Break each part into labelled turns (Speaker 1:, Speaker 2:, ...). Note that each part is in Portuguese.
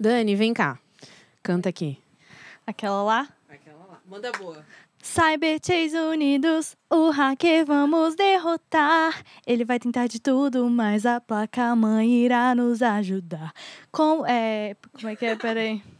Speaker 1: Dani, vem cá. Canta aqui.
Speaker 2: Aquela lá?
Speaker 1: Aquela lá. Manda boa.
Speaker 2: Cyberchase unidos, o hacker vamos derrotar. Ele vai tentar de tudo, mas a placa mãe irá nos ajudar. Com, é, como é que é? Peraí.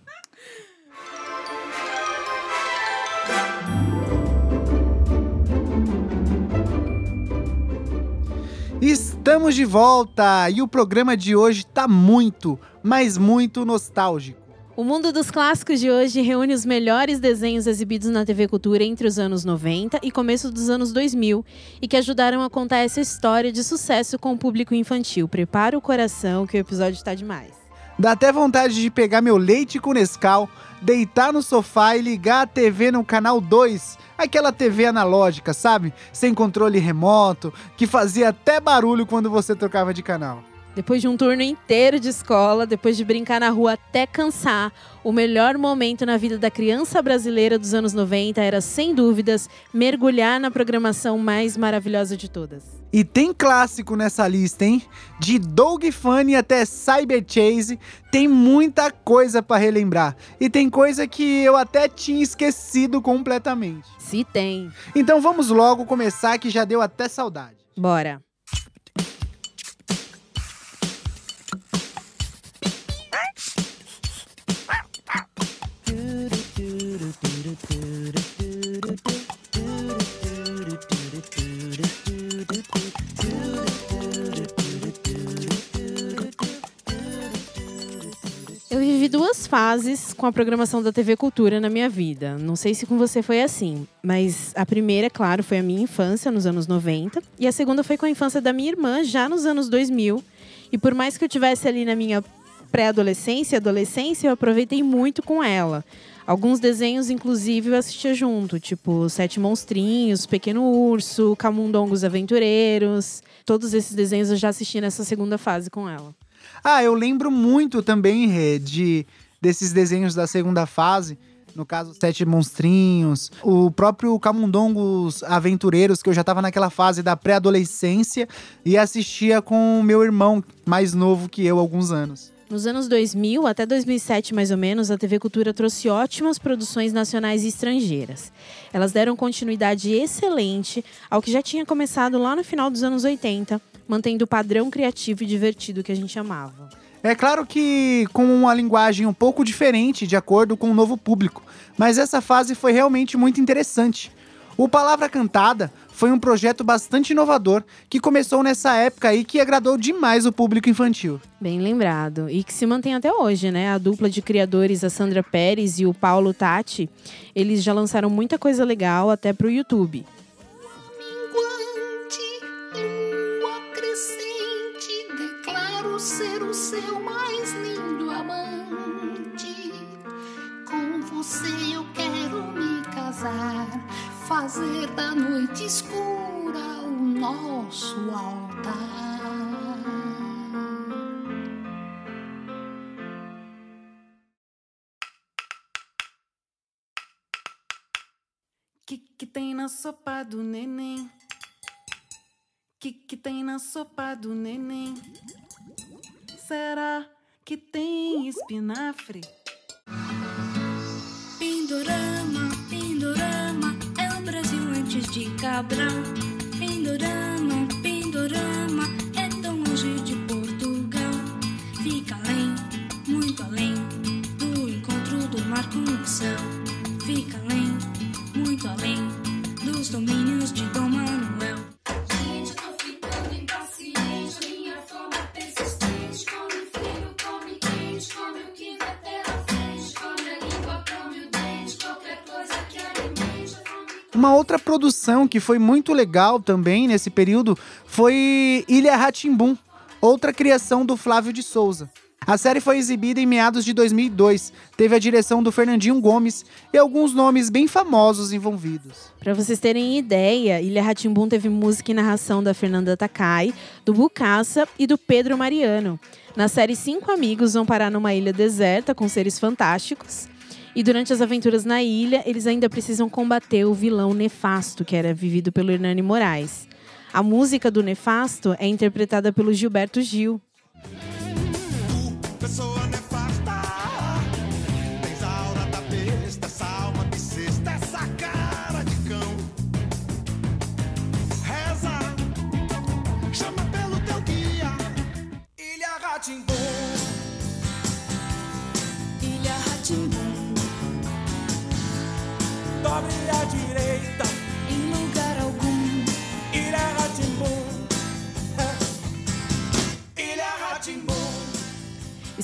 Speaker 3: Estamos de volta e o programa de hoje tá muito, mas muito nostálgico.
Speaker 1: O mundo dos clássicos de hoje reúne os melhores desenhos exibidos na TV Cultura entre os anos 90 e começo dos anos 2000 e que ajudaram a contar essa história de sucesso com o público infantil. Prepara o coração que o episódio está demais.
Speaker 3: Dá até vontade de pegar meu leite com Nescau, deitar no sofá e ligar a TV no canal 2, aquela TV analógica, sabe? Sem controle remoto, que fazia até barulho quando você trocava de canal.
Speaker 1: Depois de um turno inteiro de escola, depois de brincar na rua até cansar, o melhor momento na vida da criança brasileira dos anos 90 era, sem dúvidas, mergulhar na programação mais maravilhosa de todas.
Speaker 3: E tem clássico nessa lista, hein? De Doug Funny até Cyber Chase, tem muita coisa para relembrar. E tem coisa que eu até tinha esquecido completamente.
Speaker 1: Se tem.
Speaker 3: Então vamos logo começar que já deu até saudade.
Speaker 1: Bora. Fases com a programação da TV Cultura na minha vida. Não sei se com você foi assim, mas a primeira, claro, foi a minha infância nos anos 90 e a segunda foi com a infância da minha irmã já nos anos 2000. E por mais que eu tivesse ali na minha pré-adolescência adolescência, eu aproveitei muito com ela. Alguns desenhos, inclusive, eu assistia junto, tipo Sete Monstrinhos, Pequeno Urso, Camundongos Aventureiros. Todos esses desenhos eu já assisti nessa segunda fase com ela.
Speaker 3: Ah, eu lembro muito também, Rê, de, desses desenhos da segunda fase. No caso, Sete Monstrinhos, o próprio Camundongos Aventureiros, que eu já tava naquela fase da pré-adolescência e assistia com o meu irmão, mais novo que eu, alguns anos.
Speaker 1: Nos anos 2000, até 2007 mais ou menos, a TV Cultura trouxe ótimas produções nacionais e estrangeiras. Elas deram continuidade excelente ao que já tinha começado lá no final dos anos 80, mantendo o padrão criativo e divertido que a gente amava.
Speaker 3: É claro que com uma linguagem um pouco diferente de acordo com o novo público, mas essa fase foi realmente muito interessante. O Palavra Cantada foi um projeto bastante inovador que começou nessa época e que agradou demais o público infantil.
Speaker 1: Bem lembrado. E que se mantém até hoje, né? A dupla de criadores, a Sandra Pérez e o Paulo Tati, eles já lançaram muita coisa legal até pro YouTube.
Speaker 4: Fazer da noite escura o nosso altar.
Speaker 5: Que que tem na sopa do neném? Que que tem na sopa do neném? Será que tem espinafre?
Speaker 4: Pindorama, Pindorama, é o Brasil antes de Cabral. Pindorama, Pindorama,
Speaker 3: Uma outra produção que foi muito legal também nesse período foi Ilha Ratimbum, outra criação do Flávio de Souza. A série foi exibida em meados de 2002, teve a direção do Fernandinho Gomes e alguns nomes bem famosos envolvidos.
Speaker 1: Para vocês terem ideia, Ilha Ratimbum teve música e narração da Fernanda Takai, do Bucaça e do Pedro Mariano. Na série, cinco amigos vão parar numa ilha deserta com seres fantásticos. E durante as aventuras na ilha, eles ainda precisam combater o vilão nefasto, que era vivido pelo Hernani Moraes. A música do Nefasto é interpretada pelo Gilberto Gil.
Speaker 6: Ilha
Speaker 1: Ratimbu.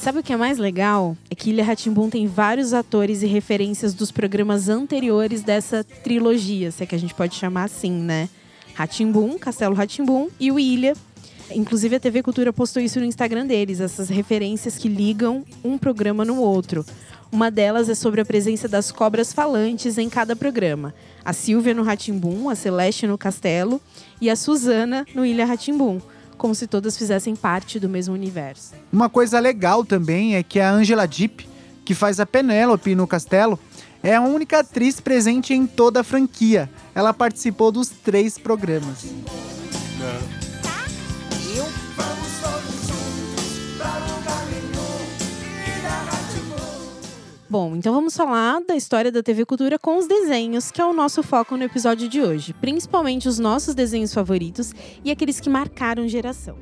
Speaker 1: Sabe o que é mais legal? É que Ilha Ratimbum tem vários atores e referências dos programas anteriores dessa trilogia, se é que a gente pode chamar assim, né? Ratimbum, Castelo Ratimbum e o Ilha. Inclusive a TV Cultura postou isso no Instagram deles, essas referências que ligam um programa no outro. Uma delas é sobre a presença das cobras falantes em cada programa. A Silvia no Ratimbum, a Celeste no Castelo e a Suzana no Ilha Ratimbum, como se todas fizessem parte do mesmo universo.
Speaker 3: Uma coisa legal também é que a Angela Deep, que faz a Penélope no Castelo, é a única atriz presente em toda a franquia. Ela participou dos três programas.
Speaker 1: Bom, então vamos falar da história da TV Cultura com os desenhos, que é o nosso foco no episódio de hoje. Principalmente os nossos desenhos favoritos e aqueles que marcaram geração.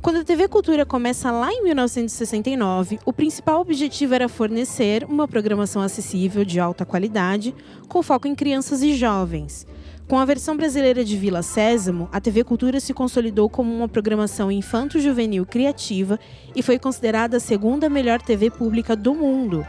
Speaker 1: Quando a TV Cultura começa lá em 1969, o principal objetivo era fornecer uma programação acessível de alta qualidade, com foco em crianças e jovens. Com a versão brasileira de Vila Sésamo, a TV Cultura se consolidou como uma programação infanto-juvenil criativa e foi considerada a segunda melhor TV pública do mundo.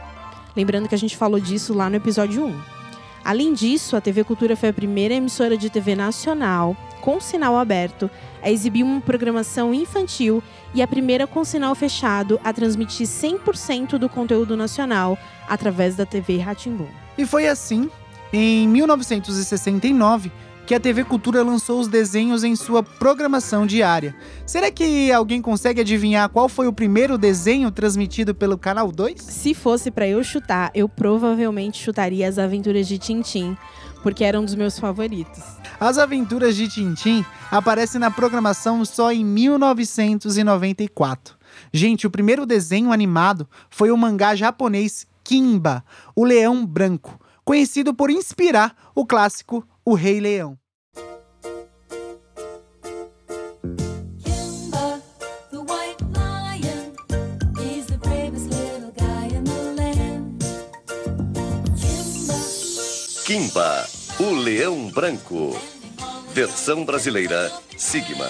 Speaker 1: Lembrando que a gente falou disso lá no episódio 1. Além disso, a TV Cultura foi a primeira emissora de TV nacional, com sinal aberto, a exibir uma programação infantil e a primeira com sinal fechado a transmitir 100% do conteúdo nacional através da TV Ratimbum.
Speaker 3: E foi assim, em 1969, que a TV Cultura lançou os desenhos em sua programação diária. Será que alguém consegue adivinhar qual foi o primeiro desenho transmitido pelo Canal 2?
Speaker 1: Se fosse para eu chutar, eu provavelmente chutaria as aventuras de Tintim, porque era um dos meus favoritos.
Speaker 3: As Aventuras de Tintim aparecem na programação só em 1994. Gente, o primeiro desenho animado foi o mangá japonês Kimba, o Leão Branco, conhecido por inspirar o clássico O Rei Leão.
Speaker 4: Kimba, the white lion, he's the bravest little guy in the land. Kimba,
Speaker 7: Kimba, o Leão Branco. Versão brasileira, Sigma.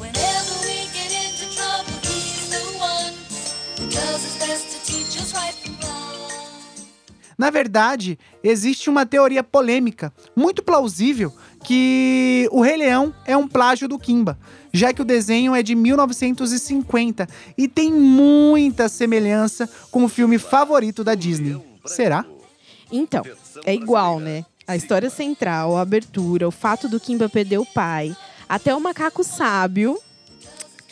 Speaker 4: whenever we get into trouble, he's the one who does
Speaker 3: Na verdade, existe uma teoria polêmica, muito plausível, que o Rei Leão é um plágio do Kimba, já que o desenho é de 1950 e tem muita semelhança com o filme favorito da Disney. Será?
Speaker 1: Então, é igual, né? A história central, a abertura, o fato do Kimba perder o pai, até o macaco sábio.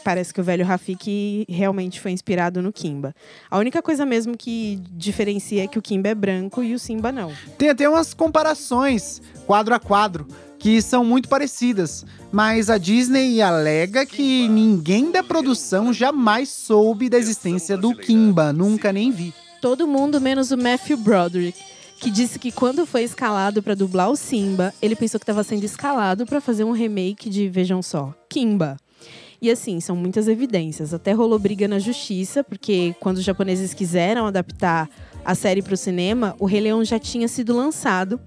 Speaker 1: Parece que o velho Rafiki realmente foi inspirado no Kimba. A única coisa mesmo que diferencia é que o Kimba é branco e o Simba não.
Speaker 3: Tem até umas comparações, quadro a quadro, que são muito parecidas, mas a Disney alega que ninguém da produção jamais soube da existência do Kimba, nunca nem vi.
Speaker 1: Todo mundo menos o Matthew Broderick, que disse que quando foi escalado para dublar o Simba, ele pensou que estava sendo escalado para fazer um remake de, vejam só, Kimba. E assim, são muitas evidências. Até rolou briga na justiça, porque quando os japoneses quiseram adaptar a série para o cinema, o Rei Leão já tinha sido lançado.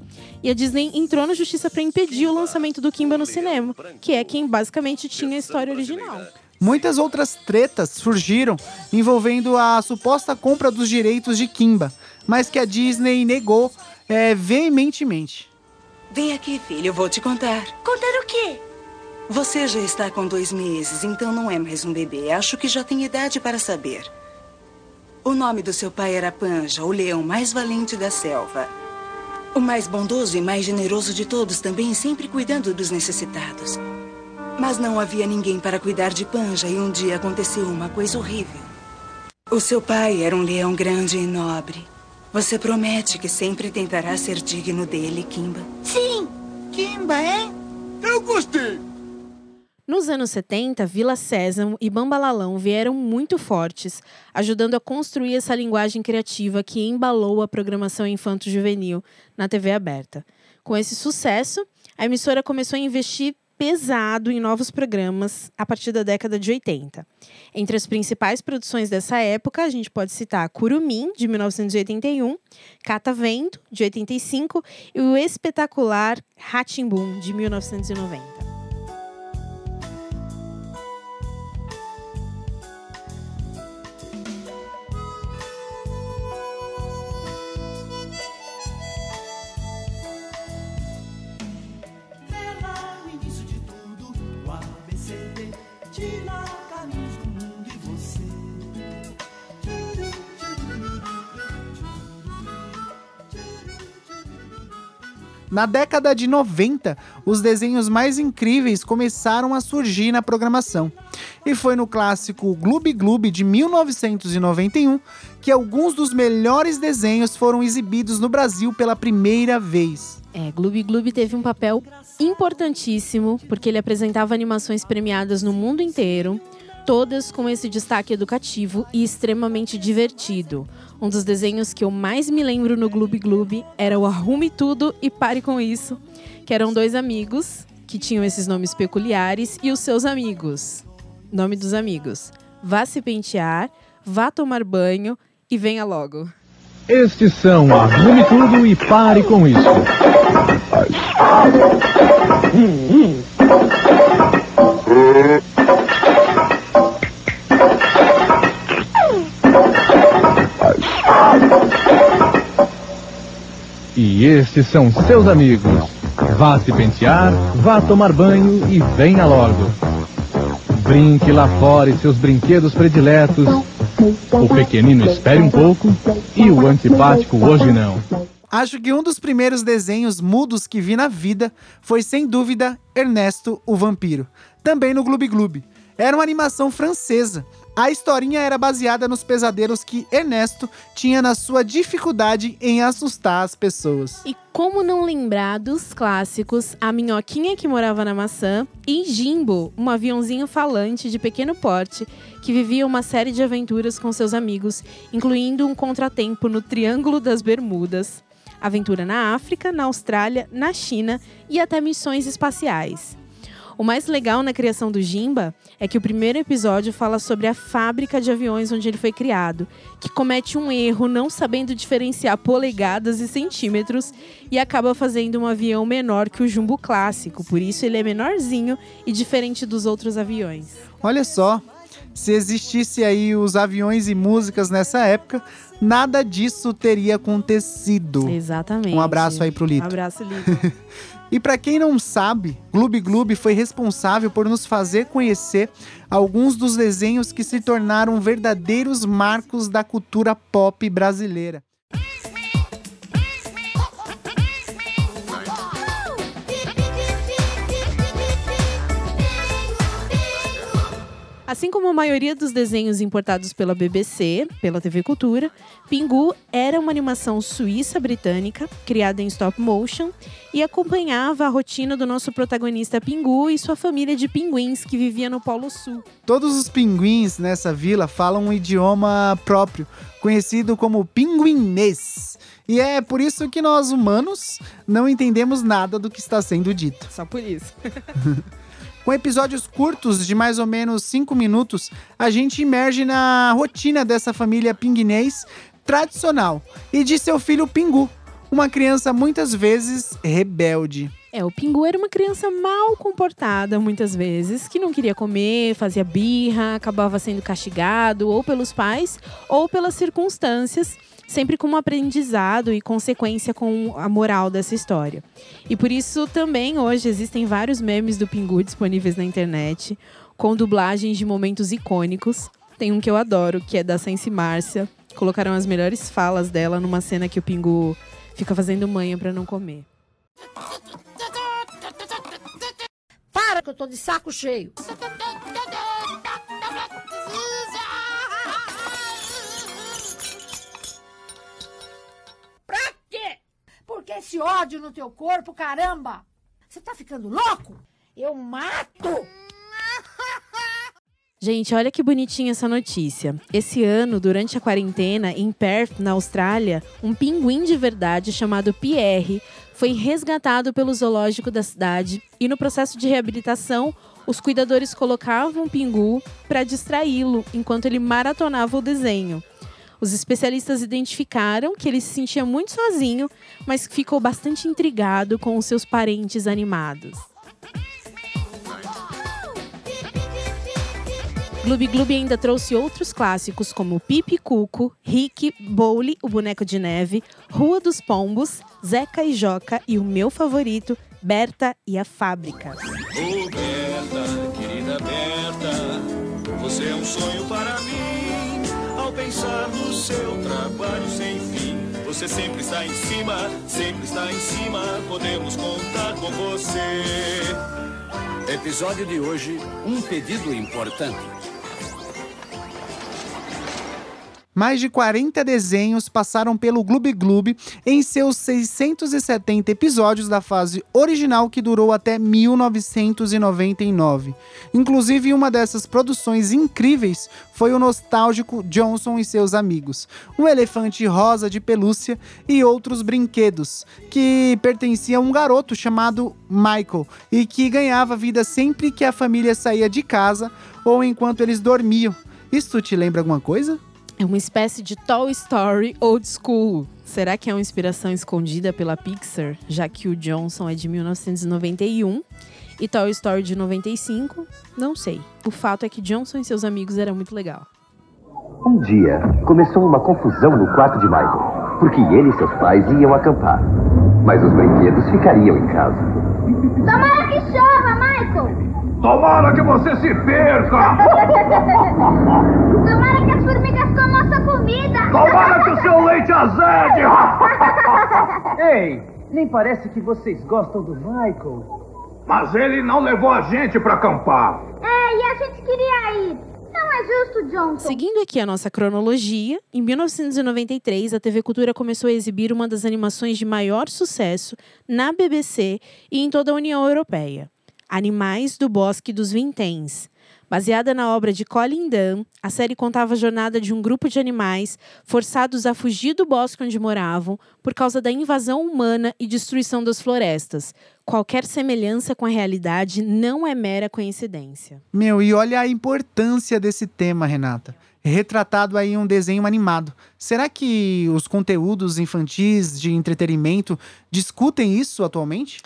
Speaker 1: E a Disney entrou na justiça para impedir o lançamento do Kimba no cinema, que é quem basicamente tinha a história original.
Speaker 3: Muitas outras tretas surgiram envolvendo a suposta compra dos direitos de Kimba, mas que a Disney negou é, veementemente.
Speaker 8: Vem aqui, filho, eu vou te contar.
Speaker 9: Contar o quê?
Speaker 8: Você já está com dois meses, então não é mais um bebê. Acho que já tem idade para saber. O nome do seu pai era Panja, o leão mais valente da selva. O mais bondoso e mais generoso de todos, também sempre cuidando dos necessitados. Mas não havia ninguém para cuidar de Panja e um dia aconteceu uma coisa horrível. O seu pai era um leão grande e nobre. Você promete que sempre tentará ser digno dele, Kimba?
Speaker 9: Sim, Kimba, hein?
Speaker 6: Eu gostei.
Speaker 1: Nos anos 70, Vila Sésamo e Bambalalão vieram muito fortes, ajudando a construir essa linguagem criativa que embalou a programação infanto-juvenil na TV aberta. Com esse sucesso, a emissora começou a investir pesado em novos programas a partir da década de 80. Entre as principais produções dessa época, a gente pode citar Curumim, de 1981, Catavento, de 85 e o espetacular Ratimbum, de 1990.
Speaker 3: Na década de 90, os desenhos mais incríveis começaram a surgir na programação. E foi no clássico Gloob Gloob de 1991 que alguns dos melhores desenhos foram exibidos no Brasil pela primeira vez.
Speaker 1: É, Gloob Gloob teve um papel importantíssimo, porque ele apresentava animações premiadas no mundo inteiro, todas com esse destaque educativo e extremamente divertido. Um dos desenhos que eu mais me lembro no Gloob Gloob era o Arrume Tudo e Pare Com Isso, que eram dois amigos que tinham esses nomes peculiares e os seus amigos. Nome dos amigos. Vá se pentear, vá tomar banho e venha logo.
Speaker 10: Estes são Arrume Tudo e Pare Com Isso. E estes são seus amigos. Vá se pentear, vá tomar banho e venha logo. Brinque lá fora e seus brinquedos prediletos. O pequenino espere um pouco e o antipático hoje não.
Speaker 3: Acho que um dos primeiros desenhos mudos que vi na vida foi, sem dúvida, Ernesto o Vampiro. Também no Gloob Gloob. Era uma animação francesa. A historinha era baseada nos pesadelos que Ernesto tinha na sua dificuldade em assustar as pessoas.
Speaker 1: E como não lembrar dos clássicos A Minhoquinha que Morava na Maçã e Jimbo, um aviãozinho falante de pequeno porte que vivia uma série de aventuras com seus amigos, incluindo um contratempo no Triângulo das Bermudas, aventura na África, na Austrália, na China e até missões espaciais. O mais legal na criação do Jimba é que o primeiro episódio fala sobre a fábrica de aviões onde ele foi criado, que comete um erro não sabendo diferenciar polegadas e centímetros e acaba fazendo um avião menor que o Jumbo clássico, por isso ele é menorzinho e diferente dos outros aviões.
Speaker 3: Olha só, se existisse aí os aviões e músicas nessa época, nada disso teria acontecido.
Speaker 1: Exatamente.
Speaker 3: Um abraço aí pro Lito.
Speaker 1: Abraço, Lito.
Speaker 3: E para quem não sabe, Gloob Gloob foi responsável por nos fazer conhecer alguns dos desenhos que se tornaram verdadeiros marcos da cultura pop brasileira.
Speaker 1: Assim como a maioria dos desenhos importados pela BBC, pela TV Cultura, Pingu era uma animação suíça-britânica, criada em stop motion, e acompanhava a rotina do nosso protagonista Pingu e sua família de pinguins que vivia no Polo Sul.
Speaker 3: Todos os pinguins nessa vila falam um idioma próprio, conhecido como pinguinês. E é por isso que nós, humanos, não entendemos nada do que está sendo dito.
Speaker 1: Só por isso.
Speaker 3: Com episódios curtos de mais ou menos 5 minutos, a gente emerge na rotina dessa família pinguinês tradicional e de seu filho Pingu, uma criança muitas vezes rebelde.
Speaker 1: É, o Pingu era uma criança mal comportada, muitas vezes, que não queria comer, fazia birra, acabava sendo castigado ou pelos pais ou pelas circunstâncias, sempre com um aprendizado e consequência com a moral dessa história. E por isso também hoje existem vários memes do Pingu disponíveis na internet, com dublagens de momentos icônicos. Tem um que eu adoro, que é da Sense Márcia. Colocaram as melhores falas dela numa cena que o Pingu fica fazendo manha para não comer.
Speaker 11: Para que eu tô de saco cheio. Esse ódio no teu corpo, caramba! Você tá ficando louco? Eu mato!
Speaker 1: Gente, olha que bonitinha essa notícia. Esse ano, durante a quarentena, em Perth, na Austrália, um pinguim de verdade chamado Pierre foi resgatado pelo zoológico da cidade e no processo de reabilitação, os cuidadores colocavam o pingu para distraí-lo enquanto ele maratonava o desenho. Os especialistas identificaram que ele se sentia muito sozinho, mas ficou bastante intrigado com os seus parentes animados. Gloob Gloob ainda trouxe outros clássicos como Pipi Cuco, Rick, Bowley, o boneco de neve, Rua dos Pombos, Zeca e Joca e o meu favorito, Berta e a Fábrica.
Speaker 6: Ô Berta, querida Berta, você é um sonho para mim. Pensar no seu trabalho sem fim, você sempre está em cima, sempre está em cima. Podemos contar com você.
Speaker 12: Episódio de hoje: um pedido importante.
Speaker 3: Mais de 40 desenhos passaram pelo Gloob Gloob em seus 670 episódios da fase original que durou até 1999. Inclusive, uma dessas produções incríveis foi o nostálgico Johnson e seus amigos, um elefante rosa de pelúcia e outros brinquedos, que pertencia a um garoto chamado Michael e que ganhava vida sempre que a família saía de casa ou enquanto eles dormiam. Isso te lembra alguma coisa?
Speaker 1: É uma espécie de Toy Story old school. Será que é uma inspiração escondida pela Pixar, já que o Johnson é de 1991 e Toy Story de 95? Não sei. O fato é que Johnson e seus amigos era muito legal.
Speaker 13: Um dia, começou uma confusão no quarto de Michael, porque ele e seus pais iam acampar. Mas os brinquedos ficariam em casa.
Speaker 14: Tomara que chova, Michael!
Speaker 15: Tomara que você se perca!
Speaker 14: Tomara que as formigas comam nossa comida!
Speaker 15: Tomara que o seu leite azede!
Speaker 16: Ei, nem parece que vocês gostam do Michael.
Speaker 15: Mas ele não levou a gente para acampar.
Speaker 14: É, e a gente queria ir. Não é justo, Johnson.
Speaker 1: Seguindo aqui a nossa cronologia, em 1993 a TV Cultura começou a exibir uma das animações de maior sucesso na BBC e em toda a União Europeia. Animais do Bosque dos Vinténs. Baseada na obra de Colin Dunn, a série contava a jornada de um grupo de animais forçados a fugir do bosque onde moravam por causa da invasão humana e destruição das florestas. Qualquer semelhança com a realidade não é mera coincidência.
Speaker 3: Meu, e olha a importância desse tema, Renata. Retratado aí um desenho animado. Será que os conteúdos infantis de entretenimento discutem isso atualmente?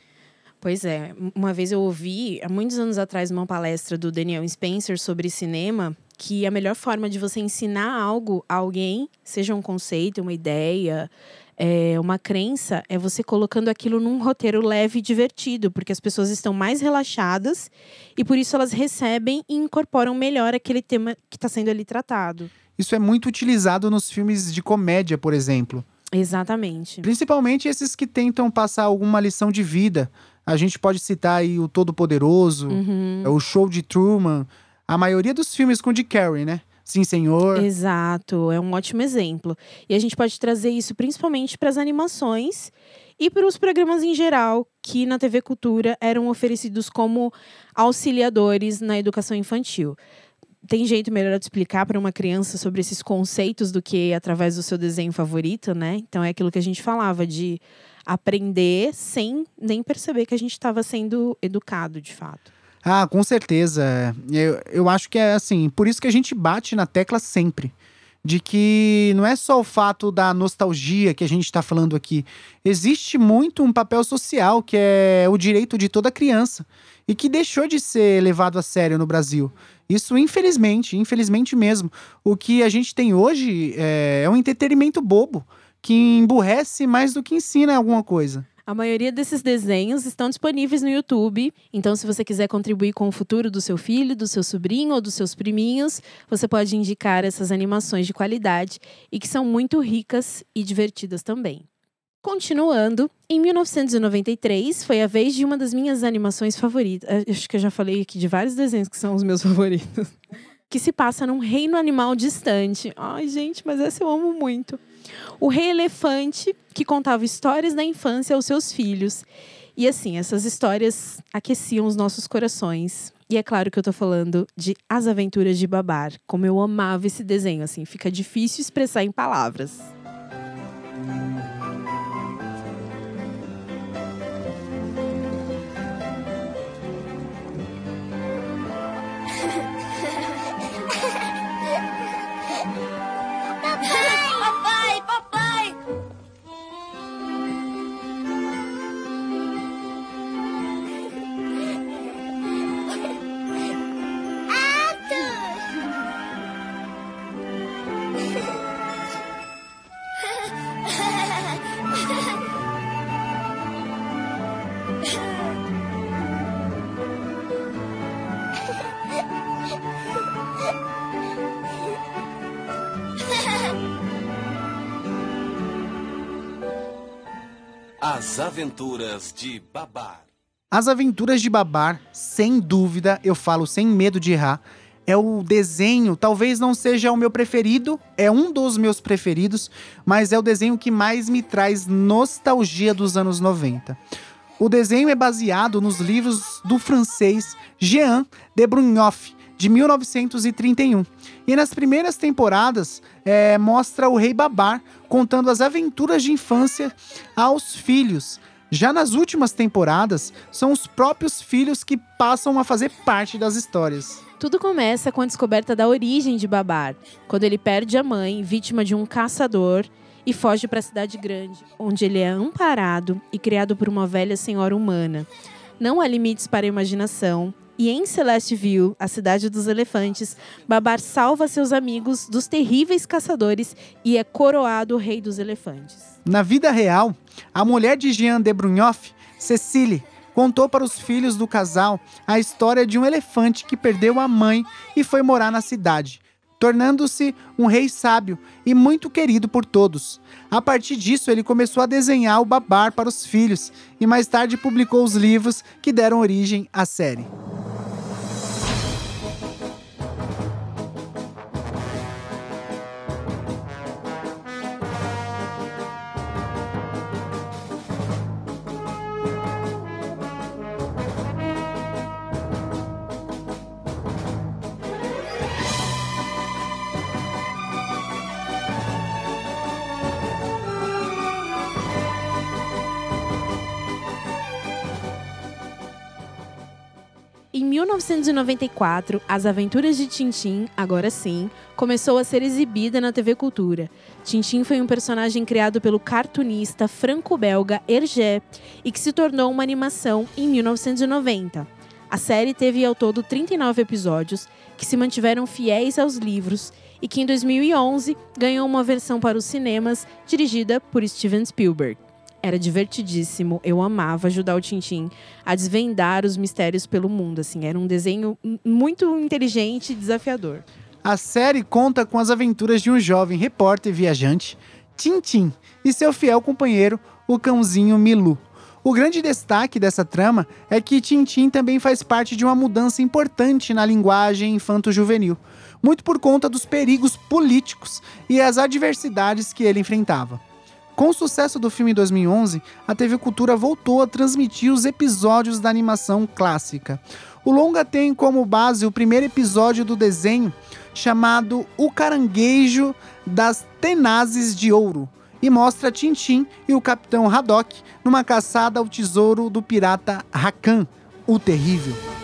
Speaker 1: Pois é, uma vez eu ouvi, há muitos anos atrás, uma palestra do Daniel Spencer sobre cinema, que a melhor forma de você ensinar algo a alguém, seja um conceito, uma ideia, é, uma crença, é você colocando aquilo num roteiro leve e divertido, porque as pessoas estão mais relaxadas e por isso elas recebem e incorporam melhor aquele tema que está sendo ali tratado.
Speaker 3: Isso é muito utilizado nos filmes de comédia, por exemplo.
Speaker 1: Exatamente.
Speaker 3: Principalmente esses que tentam passar alguma lição de vida. A gente pode citar aí o Todo-Poderoso,
Speaker 1: Uhum.
Speaker 3: o Show de Truman, a maioria dos filmes com Dick Carrey, né? Sim, senhor.
Speaker 1: Exato, é um ótimo exemplo. E a gente pode trazer isso principalmente para as animações e para os programas em geral, que na TV Cultura eram oferecidos como auxiliadores na educação infantil. Tem jeito melhor de explicar para uma criança sobre esses conceitos do que através do seu desenho favorito, né? Então é aquilo que a gente falava de aprender sem nem perceber que a gente estava sendo educado de fato.
Speaker 3: Ah, com certeza. Eu, eu acho que é assim, por isso que a gente bate na tecla sempre. De que não é só o fato da nostalgia que a gente está falando aqui. Existe muito um papel social, que é o direito de toda criança. E que deixou de ser levado a sério no Brasil. Isso, infelizmente, infelizmente mesmo. O que a gente tem hoje é, é um entretenimento bobo, que emburrece mais do que ensina alguma coisa.
Speaker 1: A maioria desses desenhos estão disponíveis no YouTube. Então, se você quiser contribuir com o futuro do seu filho, do seu sobrinho ou dos seus priminhos, você pode indicar essas animações de qualidade e que são muito ricas e divertidas também. Continuando, em 1993 foi a vez de uma das minhas animações favoritas. Eh, Acho que eu já falei aqui de vários desenhos que são os meus favoritos. Que se passa num reino animal distante. Ai, gente, mas essa eu amo muito. O Rei Elefante, que contava histórias da infância aos seus filhos. E assim, essas histórias aqueciam os nossos corações. E é claro que eu tô falando de As Aventuras de Babar. Como eu amava esse desenho, assim, fica difícil expressar em palavras.
Speaker 12: Aventuras de Babar.
Speaker 3: As Aventuras de Babar, sem dúvida, eu falo sem medo de errar, é o desenho, talvez não seja o meu preferido, é um dos meus preferidos, mas é o desenho que mais me traz nostalgia dos anos 90. O desenho é baseado nos livros do francês Jean de Brunhoff, de 1931. E nas primeiras temporadas é, mostra o rei Babar contando as aventuras de infância aos filhos. Já nas últimas temporadas, são os próprios filhos que passam a fazer parte das histórias.
Speaker 1: Tudo começa com a descoberta da origem de Babar, quando ele perde a mãe, vítima de um caçador, e foge para a cidade grande, onde ele é amparado e criado por uma velha senhora humana. Não há limites para a imaginação, e em Celestiville, a cidade dos elefantes, Babar salva seus amigos dos terríveis caçadores e é coroado rei dos elefantes.
Speaker 3: Na vida real, a mulher de Jean de Brunhoff, Cecile, contou para os filhos do casal a história de um elefante que perdeu a mãe e foi morar na cidade, tornando-se um rei sábio e muito querido por todos. A partir disso, ele começou a desenhar o Babar para os filhos e mais tarde publicou os livros que deram origem à série.
Speaker 1: 1994, As Aventuras de Tintim, agora sim, começou a ser exibida na TV Cultura. Tintim foi um personagem criado pelo cartunista franco-belga Hergé e que se tornou uma animação em 1990. A série teve ao todo 39 episódios, que se mantiveram fiéis aos livros e que em 2011 ganhou uma versão para os cinemas dirigida por Steven Spielberg. Era divertidíssimo, eu amava ajudar o Tintim a desvendar os mistérios pelo mundo, assim, era um desenho muito inteligente e desafiador.
Speaker 3: A série conta com as aventuras de um jovem repórter viajante, Tintim, e seu fiel companheiro, o cãozinho Milu. O grande destaque dessa trama é que Tintim também faz parte de uma mudança importante na linguagem infanto-juvenil, muito por conta dos perigos políticos e as adversidades que ele enfrentava. Com o sucesso do filme em 2011, a TV Cultura voltou a transmitir os episódios da animação clássica. O longa tem como base o primeiro episódio do desenho, chamado O Caranguejo das Tenazes de Ouro, e mostra Tintim e o Capitão Haddock numa caçada ao tesouro do pirata Rakan, o Terrível.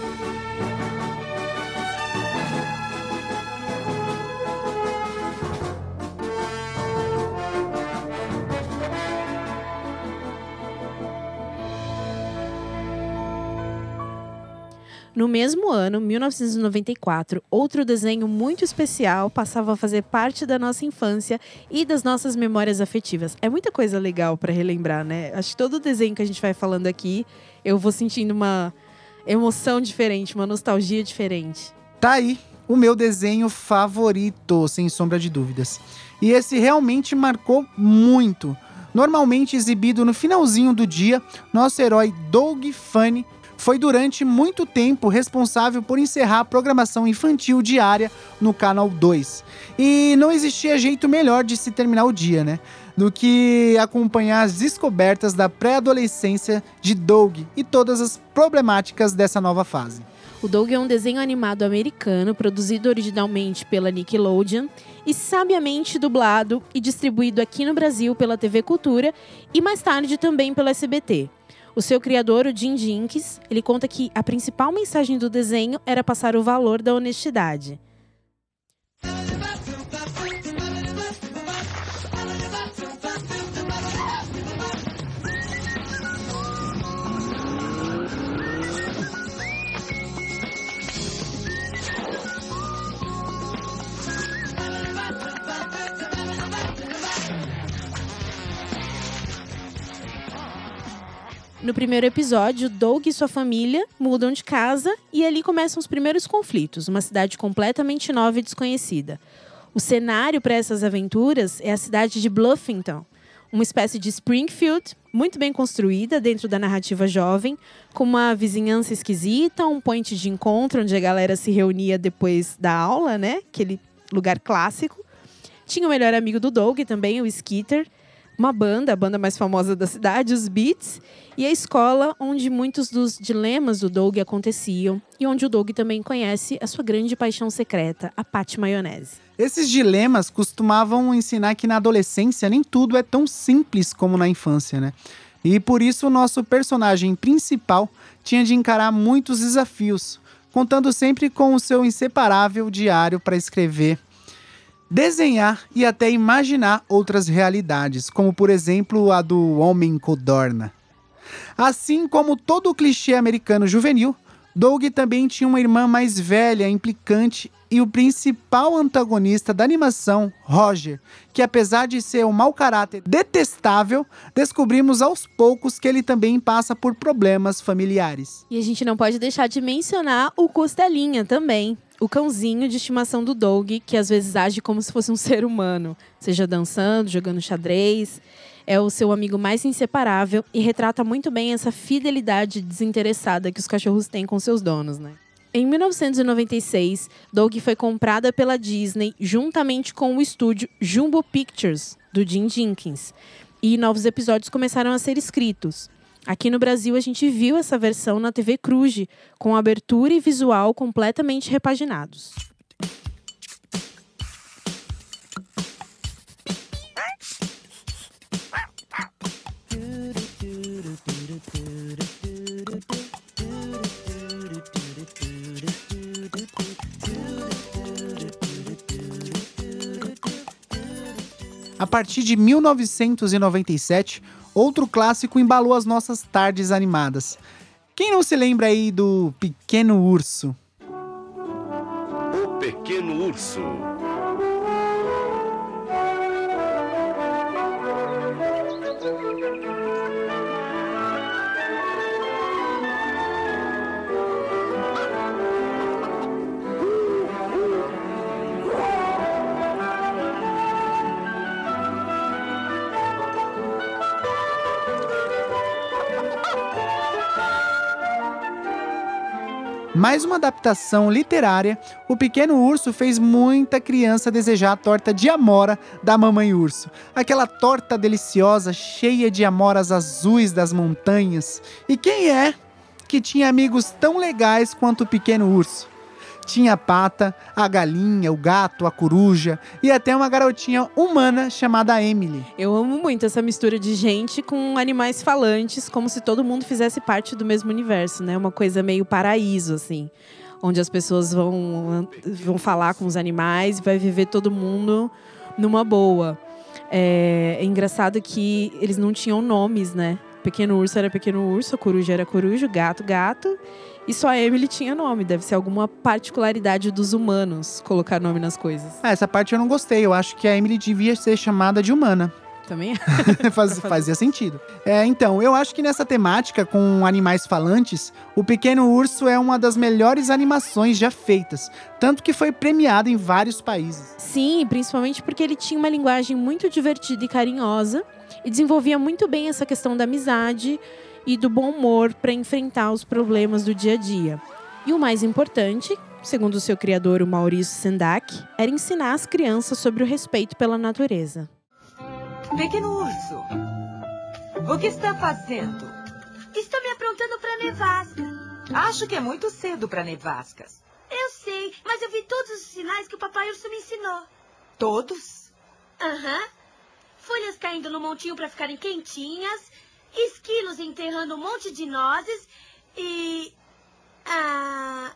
Speaker 1: No mesmo ano, 1994, outro desenho muito especial passava a fazer parte da nossa infância e das nossas memórias afetivas. É muita coisa legal para relembrar, né? Acho que todo desenho que a gente vai falando aqui, eu vou sentindo uma emoção diferente, uma nostalgia diferente.
Speaker 3: Tá aí o meu desenho favorito, sem sombra de dúvidas. E esse realmente marcou muito. Normalmente exibido no finalzinho do dia, nosso herói Doug Funny foi durante muito tempo responsável por encerrar a programação infantil diária no Canal 2. E não existia jeito melhor de se terminar o dia, né? Do que acompanhar as descobertas da pré-adolescência de Doug e todas as problemáticas dessa nova fase.
Speaker 1: O Doug é um desenho animado americano produzido originalmente pela Nickelodeon e sabiamente dublado e distribuído aqui no Brasil pela TV Cultura e mais tarde também pelo SBT. O seu criador, o Jim Jenkins, ele conta que a principal mensagem do desenho era passar o valor da honestidade. No primeiro episódio, Doug e sua família mudam de casa e ali começam os primeiros conflitos, uma cidade completamente nova e desconhecida. O cenário para essas aventuras é a cidade de Bluffington, uma espécie de Springfield muito bem construída dentro da narrativa jovem, com uma vizinhança esquisita, um point de encontro onde a galera se reunia depois da aula, né? Aquele lugar clássico. Tinha o melhor amigo do Doug também, o Skeeter, uma banda, a banda mais famosa da cidade, os Beats, e a escola onde muitos dos dilemas do Doug aconteciam e onde o Doug também conhece a sua grande paixão secreta, a Pat Maionese.
Speaker 3: Esses dilemas costumavam ensinar que na adolescência nem tudo é tão simples como na infância, né? E por isso o nosso personagem principal tinha de encarar muitos desafios, contando sempre com o seu inseparável diário para escrever desenhar e até imaginar outras realidades, como por exemplo a do homem codorna. Assim como todo o clichê americano juvenil, Doug também tinha uma irmã mais velha, implicante e o principal antagonista da animação, Roger, que apesar de ser um mau caráter detestável, descobrimos aos poucos que ele também passa por problemas familiares.
Speaker 1: E a gente não pode deixar de mencionar o Costelinha também, o cãozinho de estimação do Doug, que às vezes age como se fosse um ser humano, seja dançando, jogando xadrez. É o seu amigo mais inseparável e retrata muito bem essa fidelidade desinteressada que os cachorros têm com seus donos, né? Em 1996, Doug foi comprada pela Disney juntamente com o estúdio Jumbo Pictures, do Jim Jenkins. E novos episódios começaram a ser escritos. Aqui no Brasil, a gente viu essa versão na TV Cruz, com abertura e visual completamente repaginados.
Speaker 3: A partir de 1997, outro clássico embalou as nossas tardes animadas. Quem não se lembra aí do Pequeno Urso?
Speaker 7: O Pequeno Urso.
Speaker 3: Mais uma adaptação literária, o Pequeno Urso fez muita criança desejar a torta de amora da Mamãe Urso. Aquela torta deliciosa, cheia de amoras azuis das montanhas. E quem é que tinha amigos tão legais quanto o Pequeno Urso? Tinha a pata, a galinha, o gato, a coruja e até uma garotinha humana chamada Emily.
Speaker 1: Eu amo muito essa mistura de gente com animais falantes, como se todo mundo fizesse parte do mesmo universo, né? Uma coisa meio paraíso, assim. Onde as pessoas vão, vão falar com os animais e vai viver todo mundo numa boa. É, é engraçado que eles não tinham nomes, né? Pequeno urso era pequeno urso, a coruja era coruja, gato, gato. E só a Emily tinha nome. Deve ser alguma particularidade dos humanos colocar nome nas coisas.
Speaker 3: Ah, essa parte eu não gostei. Eu acho que a Emily devia ser chamada de humana.
Speaker 1: Também?
Speaker 3: Faz, fazia sentido. É, então, eu acho que nessa temática com animais falantes, o Pequeno Urso é uma das melhores animações já feitas. Tanto que foi premiado em vários países.
Speaker 1: Sim, principalmente porque ele tinha uma linguagem muito divertida e carinhosa e desenvolvia muito bem essa questão da amizade e do bom humor para enfrentar os problemas do dia a dia. E o mais importante, segundo o seu criador, o Maurício Sendak, era ensinar as crianças sobre o respeito pela natureza.
Speaker 17: Pequeno urso, o que está fazendo?
Speaker 14: Estou me aprontando para nevasca.
Speaker 17: Acho que é muito cedo para nevascas.
Speaker 14: Eu sei, mas eu vi todos os sinais que o papai urso me ensinou.
Speaker 17: Todos?
Speaker 14: Aham. Folhas caindo no montinho para ficarem quentinhas, esquilos enterrando um monte de nozes e. Ah.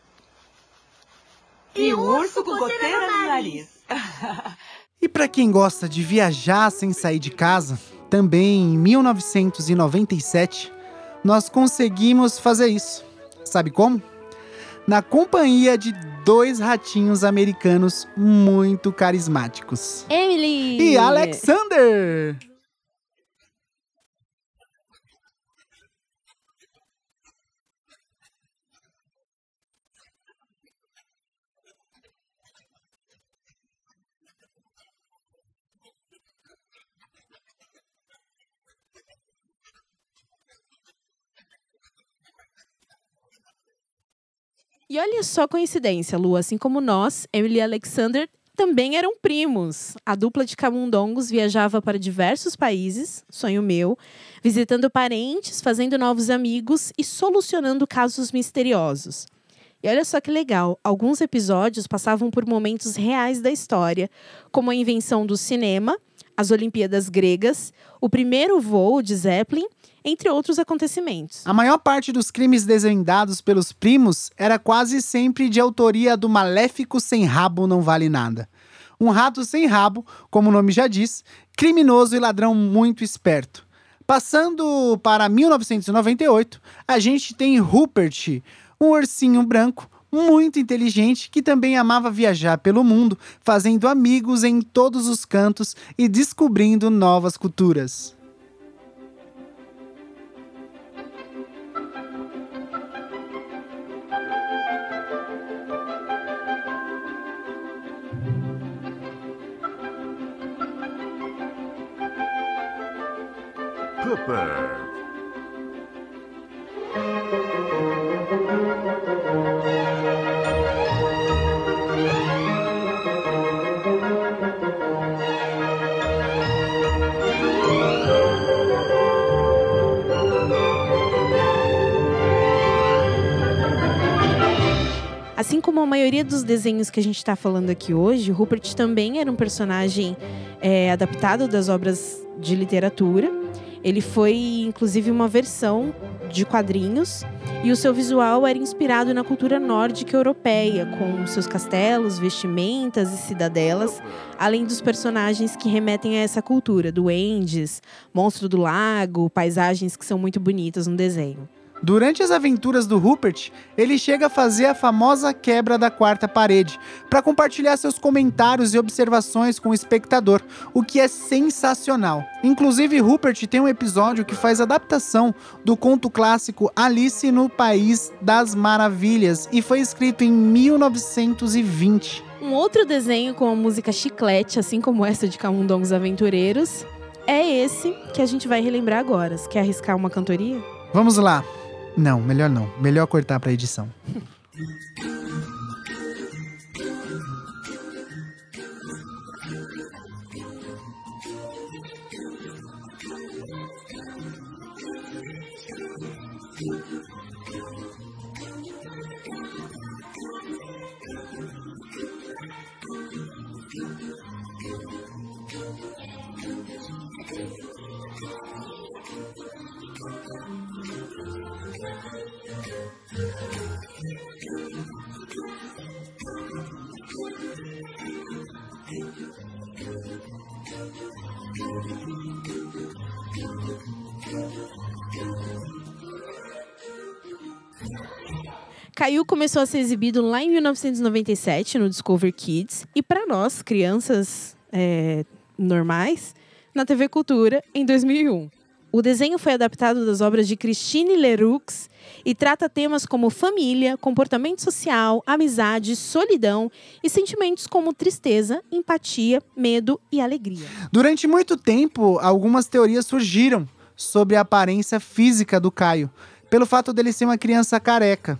Speaker 17: E, o urso com goteira no nariz.
Speaker 3: E para quem gosta de viajar sem sair de casa, também em 1997, nós conseguimos fazer isso. Sabe como? Na companhia de dois ratinhos americanos muito carismáticos.
Speaker 1: Emily!
Speaker 3: E Alexander!
Speaker 1: E olha só coincidência, Lu, assim como nós, Emily e Alexander também eram primos. A dupla de camundongos viajava para diversos países, sonho meu, visitando parentes, fazendo novos amigos e solucionando casos misteriosos. E olha só que legal, alguns episódios passavam por momentos reais da história, como a invenção do cinema, as Olimpíadas gregas, o primeiro voo de Zeppelin, entre outros acontecimentos.
Speaker 3: A maior parte dos crimes desvendados pelos primos era quase sempre de autoria do maléfico sem rabo não vale nada. Um rato sem rabo, como o nome já diz, criminoso e ladrão muito esperto. Passando para 1998, a gente tem Rupert, um ursinho branco muito inteligente que também amava viajar pelo mundo, fazendo amigos em todos os cantos e descobrindo novas culturas.
Speaker 1: Assim como a maioria dos desenhos que a gente está falando aqui hoje, Rupert também era um personagem é, adaptado das obras de literatura. Ele foi, inclusive, uma versão de quadrinhos e o seu visual era inspirado na cultura nórdica europeia, com seus castelos, vestimentas e cidadelas, além dos personagens que remetem a essa cultura, duendes, monstro do lago, paisagens que são muito bonitas no desenho.
Speaker 3: Durante as aventuras do Rupert, ele chega a fazer a famosa quebra da quarta parede para compartilhar seus comentários e observações com o espectador, o que é sensacional. Inclusive, Rupert tem um episódio que faz adaptação do conto clássico Alice no País das Maravilhas e foi escrito em 1920.
Speaker 1: Um outro desenho com a música chiclete, assim como essa de Camundongos Aventureiros, é esse que a gente vai relembrar agora. Você quer arriscar uma cantoria?
Speaker 3: Vamos lá. Não, melhor não. Melhor cortar para edição.
Speaker 1: Caiu começou a ser exibido lá em 1997 no Discovery Kids e para nós, crianças é, normais, na TV Cultura em 2001. O desenho foi adaptado das obras de Christine Leroux e trata temas como família, comportamento social, amizade, solidão e sentimentos como tristeza, empatia, medo e alegria.
Speaker 3: Durante muito tempo, algumas teorias surgiram sobre a aparência física do Caio, pelo fato dele ser uma criança careca.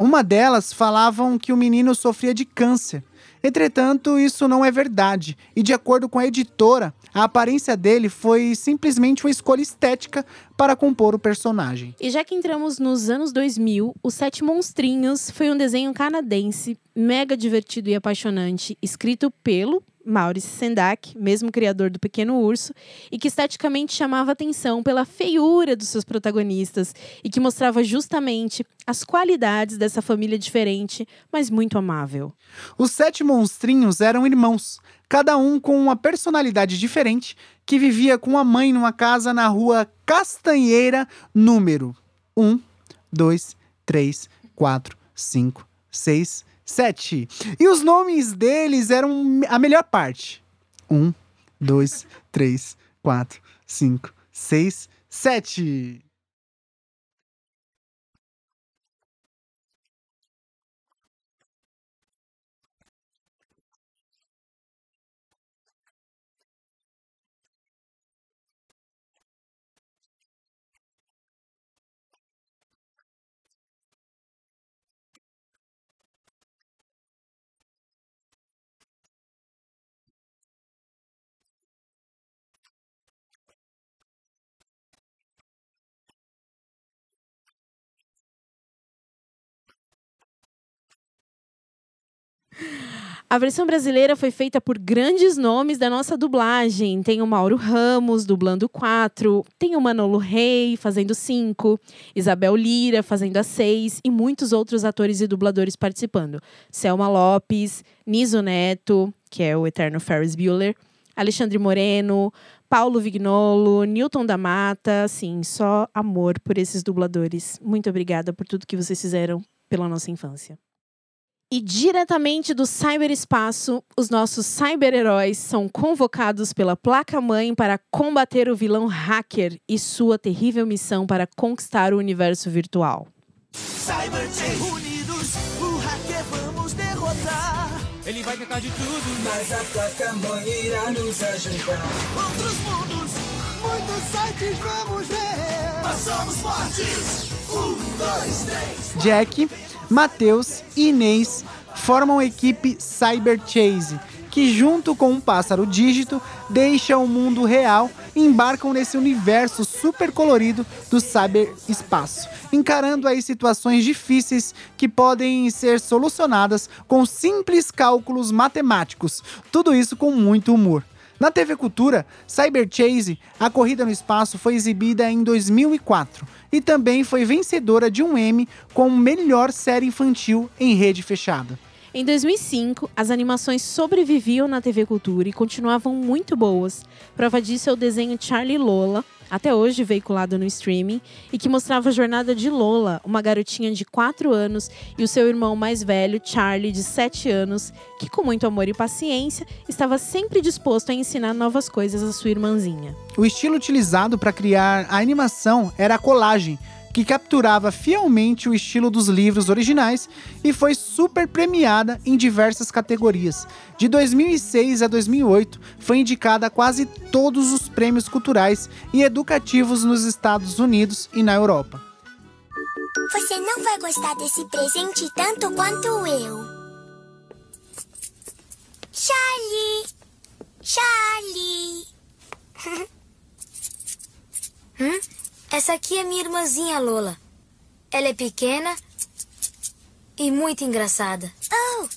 Speaker 3: Uma delas falavam que o menino sofria de câncer. Entretanto, isso não é verdade, e de acordo com a editora, a aparência dele foi simplesmente uma escolha estética para compor o personagem.
Speaker 1: E já que entramos nos anos 2000, Os Sete Monstrinhos foi um desenho canadense, mega divertido e apaixonante, escrito pelo Maurice Sendak, mesmo criador do Pequeno Urso, e que esteticamente chamava atenção pela feiura dos seus protagonistas e que mostrava justamente as qualidades dessa família diferente, mas muito amável.
Speaker 3: Os sete monstrinhos eram irmãos, cada um com uma personalidade diferente, que vivia com a mãe numa casa na rua Castanheira, número 1, 2, 3, 4, 5, 6, 7. E os nomes deles eram a melhor parte. 1, 2, 3, 4, 5, 6, 7.
Speaker 1: A versão brasileira foi feita por grandes nomes da nossa dublagem. Tem o Mauro Ramos, dublando 4, tem o Manolo Rey, fazendo 5, Isabel Lira, fazendo a 6, e muitos outros atores e dubladores participando. Selma Lopes, Niso Neto, que é o eterno Ferris Bueller, Alexandre Moreno, Paulo Vignolo, Newton da Mata, sim, só amor por esses dubladores. Muito obrigada por tudo que vocês fizeram pela nossa infância. E diretamente do cyberespaço, os nossos cyber-heróis são convocados pela placa-mãe para combater o vilão hacker e sua terrível missão para conquistar o universo virtual.
Speaker 18: Cyber unidos, o hacker vamos derrotar. Ele vai tentar de tudo, mas a placa-mãe irá nos ajudar. Outros mundos, muitos sites vamos ver. Nós somos fortes. Um, dois, três.
Speaker 3: Jack, Matheus e Inês formam a equipe Cyber Chase, que junto com um pássaro dígito deixa o mundo real e embarcam nesse universo super colorido do cyberespaço, encarando aí situações difíceis que podem ser solucionadas com simples cálculos matemáticos. Tudo isso com muito humor. Na TV Cultura, Cyber Chase, a corrida no espaço foi exibida em 2004 e também foi vencedora de um Emmy como melhor série infantil em rede fechada.
Speaker 1: Em 2005, as animações sobreviviam na TV Cultura e continuavam muito boas. Prova disso é o desenho Charlie Lola, até hoje veiculado no streaming, e que mostrava a jornada de Lola, uma garotinha de 4 anos, e o seu irmão mais velho, Charlie, de 7 anos, que com muito amor e paciência estava sempre disposto a ensinar novas coisas à sua irmãzinha.
Speaker 3: O estilo utilizado para criar a animação era a colagem, que capturava fielmente o estilo dos livros originais e foi super premiada em diversas categorias. De 2006 a 2008, foi indicada a quase todos os prêmios culturais e educativos nos Estados Unidos e na Europa.
Speaker 19: Você não vai gostar desse presente tanto quanto eu. Charlie! Charlie!
Speaker 20: hum? Essa aqui é minha irmãzinha Lola. Ela é pequena e muito engraçada.
Speaker 19: Oh!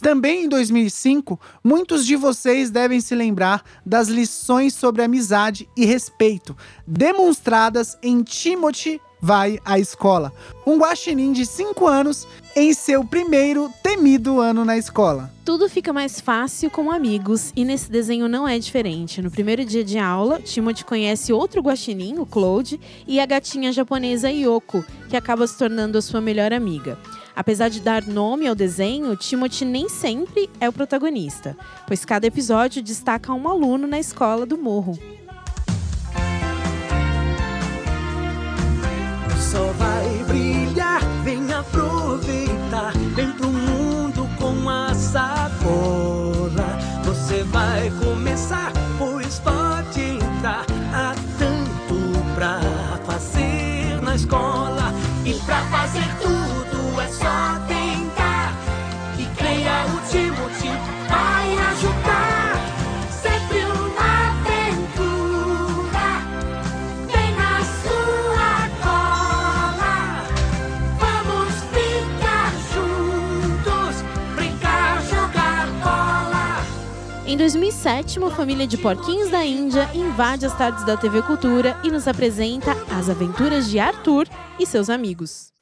Speaker 3: Também em 2005, muitos de vocês devem se lembrar das lições sobre amizade e respeito demonstradas em Timothy vai à escola. Um guaxinim de 5 anos em seu primeiro temido ano na escola.
Speaker 1: Tudo fica mais fácil com amigos e nesse desenho não é diferente. No primeiro dia de aula, Timothy conhece outro guaxinim, o Claude, e a gatinha japonesa Yoko, que acaba se tornando a sua melhor amiga. Apesar de dar nome ao desenho, Timothy nem sempre é o protagonista, pois cada episódio destaca um aluno na escola do morro.
Speaker 18: Só vai brilhar, vem aproveitar. Vem pro
Speaker 1: 2007, uma família de porquinhos da Índia invade as tardes da TV Cultura e nos apresenta as aventuras de Arthur e seus amigos.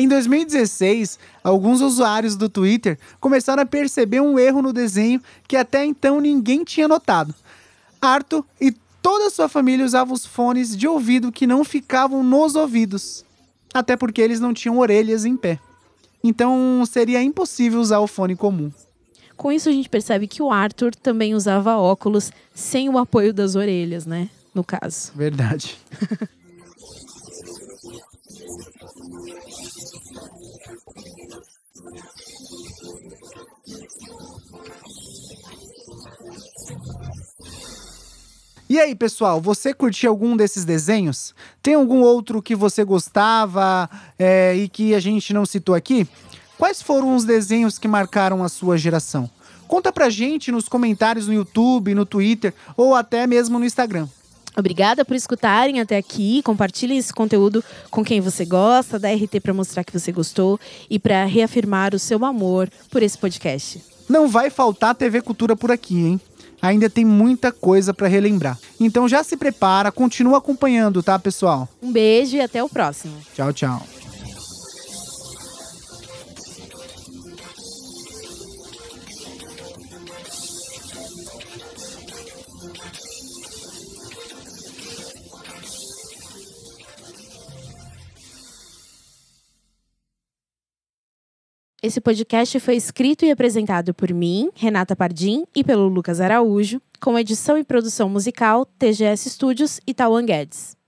Speaker 3: Em 2016, alguns usuários do Twitter começaram a perceber um erro no desenho que até então ninguém tinha notado. Arthur e toda a sua família usavam os fones de ouvido que não ficavam nos ouvidos, até porque eles não tinham orelhas em pé. Então seria impossível usar o fone comum.
Speaker 1: Com isso, a gente percebe que o Arthur também usava óculos sem o apoio das orelhas, né? No caso.
Speaker 3: Verdade. E aí, pessoal, você curtiu algum desses desenhos? Tem algum outro que você gostava é, e que a gente não citou aqui? Quais foram os desenhos que marcaram a sua geração? Conta pra gente nos comentários no YouTube, no Twitter ou até mesmo no Instagram.
Speaker 1: Obrigada por escutarem até aqui. Compartilhe esse conteúdo com quem você gosta, da RT para mostrar que você gostou e para reafirmar o seu amor por esse podcast.
Speaker 3: Não vai faltar TV Cultura por aqui, hein? Ainda tem muita coisa para relembrar. Então já se prepara, continua acompanhando, tá, pessoal?
Speaker 1: Um beijo e até o próximo.
Speaker 3: Tchau, tchau.
Speaker 1: Esse podcast foi escrito e apresentado por mim, Renata Pardim, e pelo Lucas Araújo, com edição e produção musical TGS Studios e Tawan Guedes.